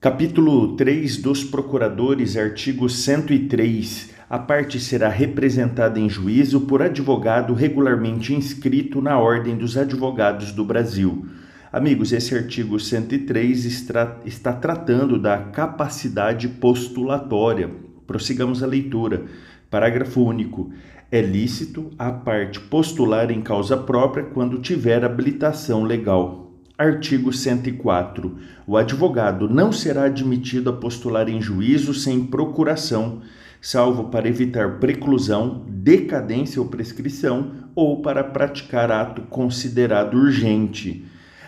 Capítulo 3 dos Procuradores, artigo 103. A parte será representada em juízo por advogado regularmente inscrito na Ordem dos Advogados do Brasil. Amigos, esse artigo 103 está, está tratando da capacidade postulatória. Prossigamos a leitura. Parágrafo único. É lícito a parte postular em causa própria quando tiver habilitação legal. Artigo 104. O advogado não será admitido a postular em juízo sem procuração, salvo para evitar preclusão, decadência ou prescrição ou para praticar ato considerado urgente.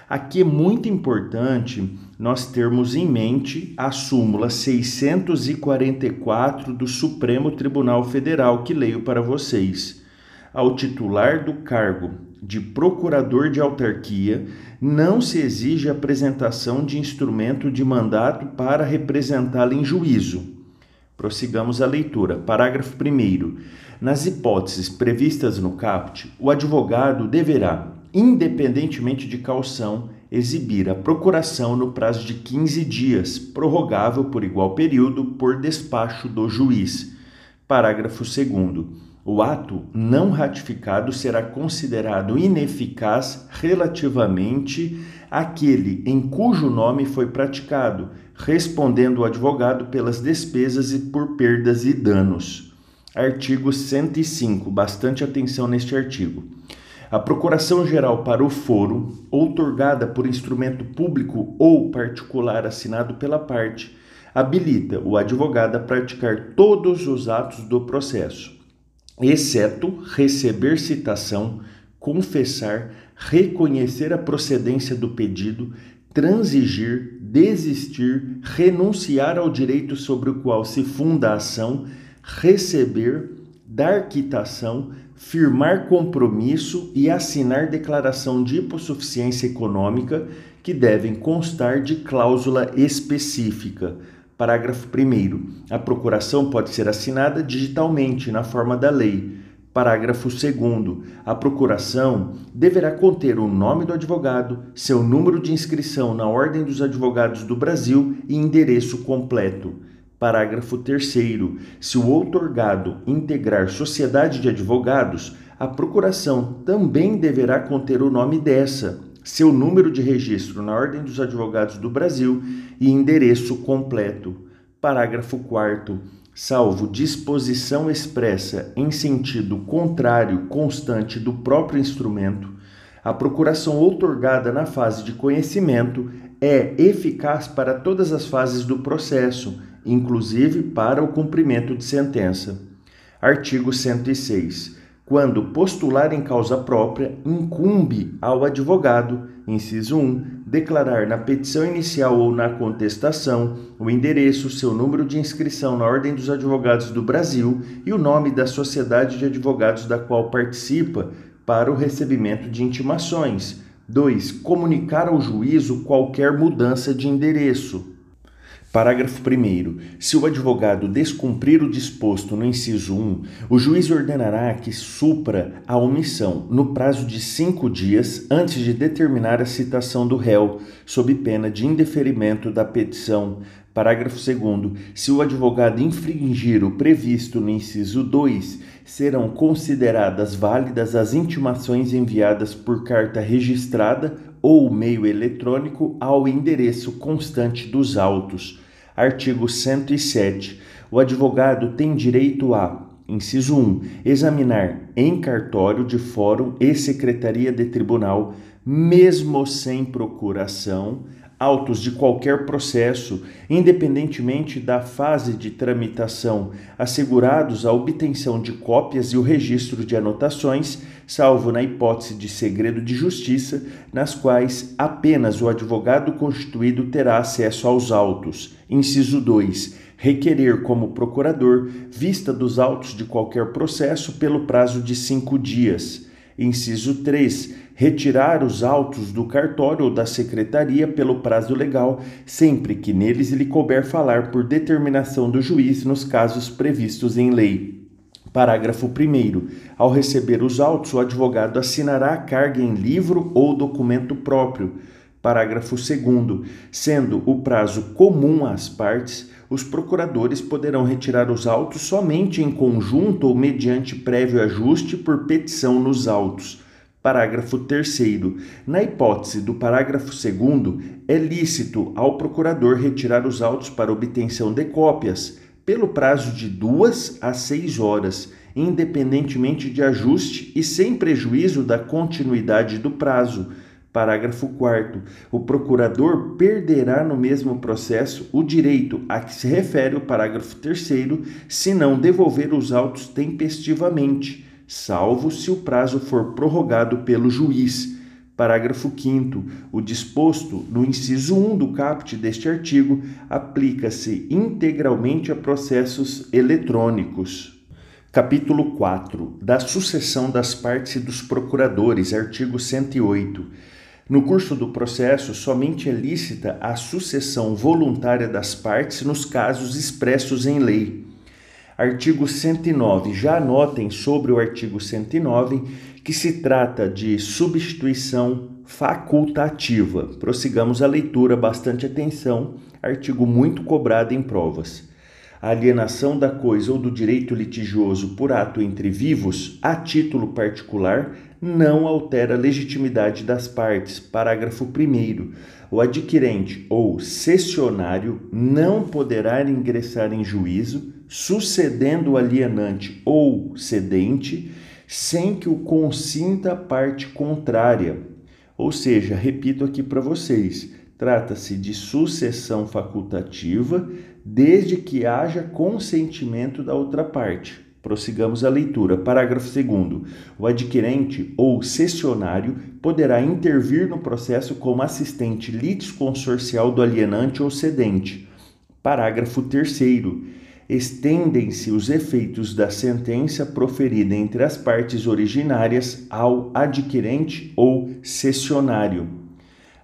Aqui é muito importante nós termos em mente a súmula 644 do Supremo Tribunal Federal, que leio para vocês. Ao titular do cargo de procurador de autarquia, não se exige apresentação de instrumento de mandato para representá-lo em juízo. Prossigamos a leitura. Parágrafo 1. Nas hipóteses previstas no caput, o advogado deverá, independentemente de caução, exibir a procuração no prazo de 15 dias, prorrogável por igual período por despacho do juiz. Parágrafo 2. O ato não ratificado será considerado ineficaz relativamente àquele em cujo nome foi praticado, respondendo o advogado pelas despesas e por perdas e danos. Artigo 105. Bastante atenção neste artigo. A procuração geral para o foro, outorgada por instrumento público ou particular assinado pela parte, habilita o advogado a praticar todos os atos do processo exceto receber citação, confessar, reconhecer a procedência do pedido, transigir, desistir, renunciar ao direito sobre o qual se funda a ação, receber, dar quitação, firmar compromisso e assinar declaração de hipossuficiência econômica que devem constar de cláusula específica Parágrafo 1. A procuração pode ser assinada digitalmente, na forma da lei. Parágrafo 2. A procuração deverá conter o nome do advogado, seu número de inscrição na Ordem dos Advogados do Brasil e endereço completo. Parágrafo 3. Se o outorgado integrar sociedade de advogados, a procuração também deverá conter o nome dessa seu número de registro na Ordem dos Advogados do Brasil e endereço completo. Parágrafo 4 salvo disposição expressa em sentido contrário constante do próprio instrumento, a procuração outorgada na fase de conhecimento é eficaz para todas as fases do processo, inclusive para o cumprimento de sentença. Artigo 106 quando postular em causa própria, incumbe ao advogado, inciso 1, declarar na petição inicial ou na contestação o endereço, seu número de inscrição na Ordem dos Advogados do Brasil e o nome da sociedade de advogados da qual participa para o recebimento de intimações. 2. Comunicar ao juízo qualquer mudança de endereço. Parágrafo 1. Se o advogado descumprir o disposto no inciso 1, o juiz ordenará que supra a omissão no prazo de cinco dias antes de determinar a citação do réu, sob pena de indeferimento da petição. Parágrafo 2. Se o advogado infringir o previsto no inciso 2, serão consideradas válidas as intimações enviadas por carta registrada ou meio eletrônico ao endereço constante dos autos. Artigo 107. O advogado tem direito a Inciso 1. Examinar em cartório de fórum e secretaria de tribunal, mesmo sem procuração, autos de qualquer processo, independentemente da fase de tramitação, assegurados a obtenção de cópias e o registro de anotações, salvo na hipótese de segredo de justiça, nas quais apenas o advogado constituído terá acesso aos autos. Inciso 2 requerer como procurador vista dos autos de qualquer processo pelo prazo de cinco dias. Inciso 3. Retirar os autos do cartório ou da secretaria pelo prazo legal, sempre que neles lhe couber falar por determinação do juiz nos casos previstos em lei. Parágrafo 1. Ao receber os autos, o advogado assinará a carga em livro ou documento próprio. Parágrafo 2. Sendo o prazo comum às partes, os procuradores poderão retirar os autos somente em conjunto ou mediante prévio ajuste por petição nos autos. Parágrafo 3. Na hipótese do parágrafo 2, é lícito ao procurador retirar os autos para obtenção de cópias pelo prazo de duas a seis horas, independentemente de ajuste e sem prejuízo da continuidade do prazo Parágrafo 4. O procurador perderá no mesmo processo o direito a que se refere o parágrafo 3 se não devolver os autos tempestivamente, salvo se o prazo for prorrogado pelo juiz. Parágrafo 5. O disposto no inciso 1 do caput deste artigo aplica-se integralmente a processos eletrônicos. Capítulo 4. Da sucessão das partes e dos procuradores, artigo 108. No curso do processo, somente é lícita a sucessão voluntária das partes nos casos expressos em lei. Artigo 109. Já anotem sobre o artigo 109 que se trata de substituição facultativa. Prossigamos a leitura, bastante atenção, artigo muito cobrado em provas. A alienação da coisa ou do direito litigioso por ato entre vivos, a título particular, não altera a legitimidade das partes. Parágrafo 1. O adquirente ou cessionário não poderá ingressar em juízo, sucedendo o alienante ou cedente, sem que o consinta a parte contrária. Ou seja, repito aqui para vocês: trata-se de sucessão facultativa, desde que haja consentimento da outra parte. Prossigamos a leitura. Parágrafo 2. O adquirente ou cessionário poderá intervir no processo como assistente litisconsorcial do alienante ou cedente. Parágrafo 3. Estendem-se os efeitos da sentença proferida entre as partes originárias ao adquirente ou cessionário.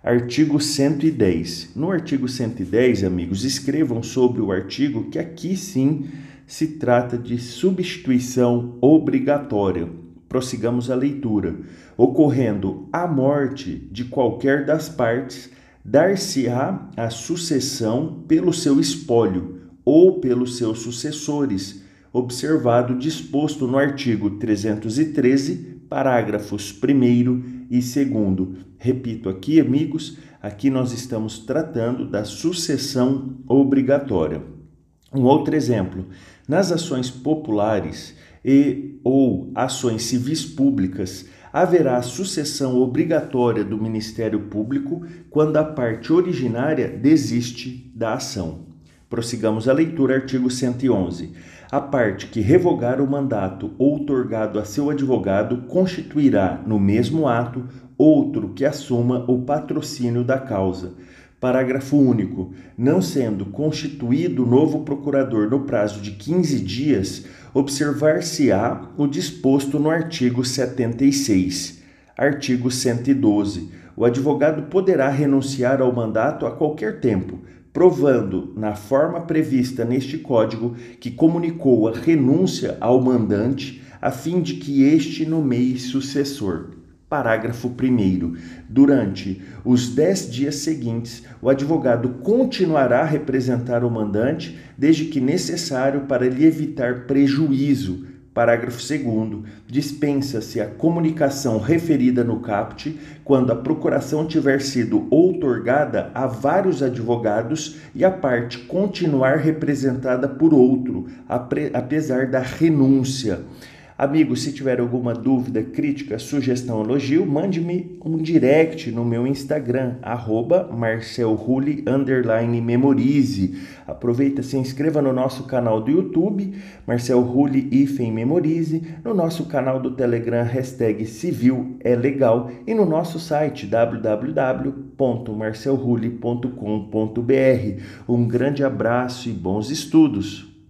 Artigo 110. No artigo 110, amigos, escrevam sobre o artigo que aqui sim se trata de substituição obrigatória. Prossigamos a leitura. Ocorrendo a morte de qualquer das partes, dar-se-á a sucessão pelo seu espólio ou pelos seus sucessores, observado disposto no artigo 313, parágrafos 1 e 2. Repito aqui, amigos, aqui nós estamos tratando da sucessão obrigatória. Um outro exemplo, nas ações populares e ou ações civis públicas, haverá sucessão obrigatória do Ministério Público quando a parte originária desiste da ação. Prossigamos a leitura, artigo 111. A parte que revogar o mandato outorgado a seu advogado constituirá, no mesmo ato, outro que assuma o patrocínio da causa Parágrafo único. Não sendo constituído novo procurador no prazo de 15 dias, observar-se-á o disposto no artigo 76. Artigo 112. O advogado poderá renunciar ao mandato a qualquer tempo, provando, na forma prevista neste Código, que comunicou a renúncia ao mandante, a fim de que este nomeie sucessor. Parágrafo 1. Durante os dez dias seguintes, o advogado continuará a representar o mandante, desde que necessário para lhe evitar prejuízo. Parágrafo 2. Dispensa-se a comunicação referida no caput quando a procuração tiver sido outorgada a vários advogados e a parte continuar representada por outro, apesar da renúncia. Amigo, se tiver alguma dúvida, crítica, sugestão, elogio, mande-me um direct no meu Instagram, arroba marcelrulli, memorize. Aproveita, se inscreva no nosso canal do YouTube, Marcel hífen memorize, no nosso canal do Telegram, hashtag civil é legal, e no nosso site www.marcelrulli.com.br. Um grande abraço e bons estudos!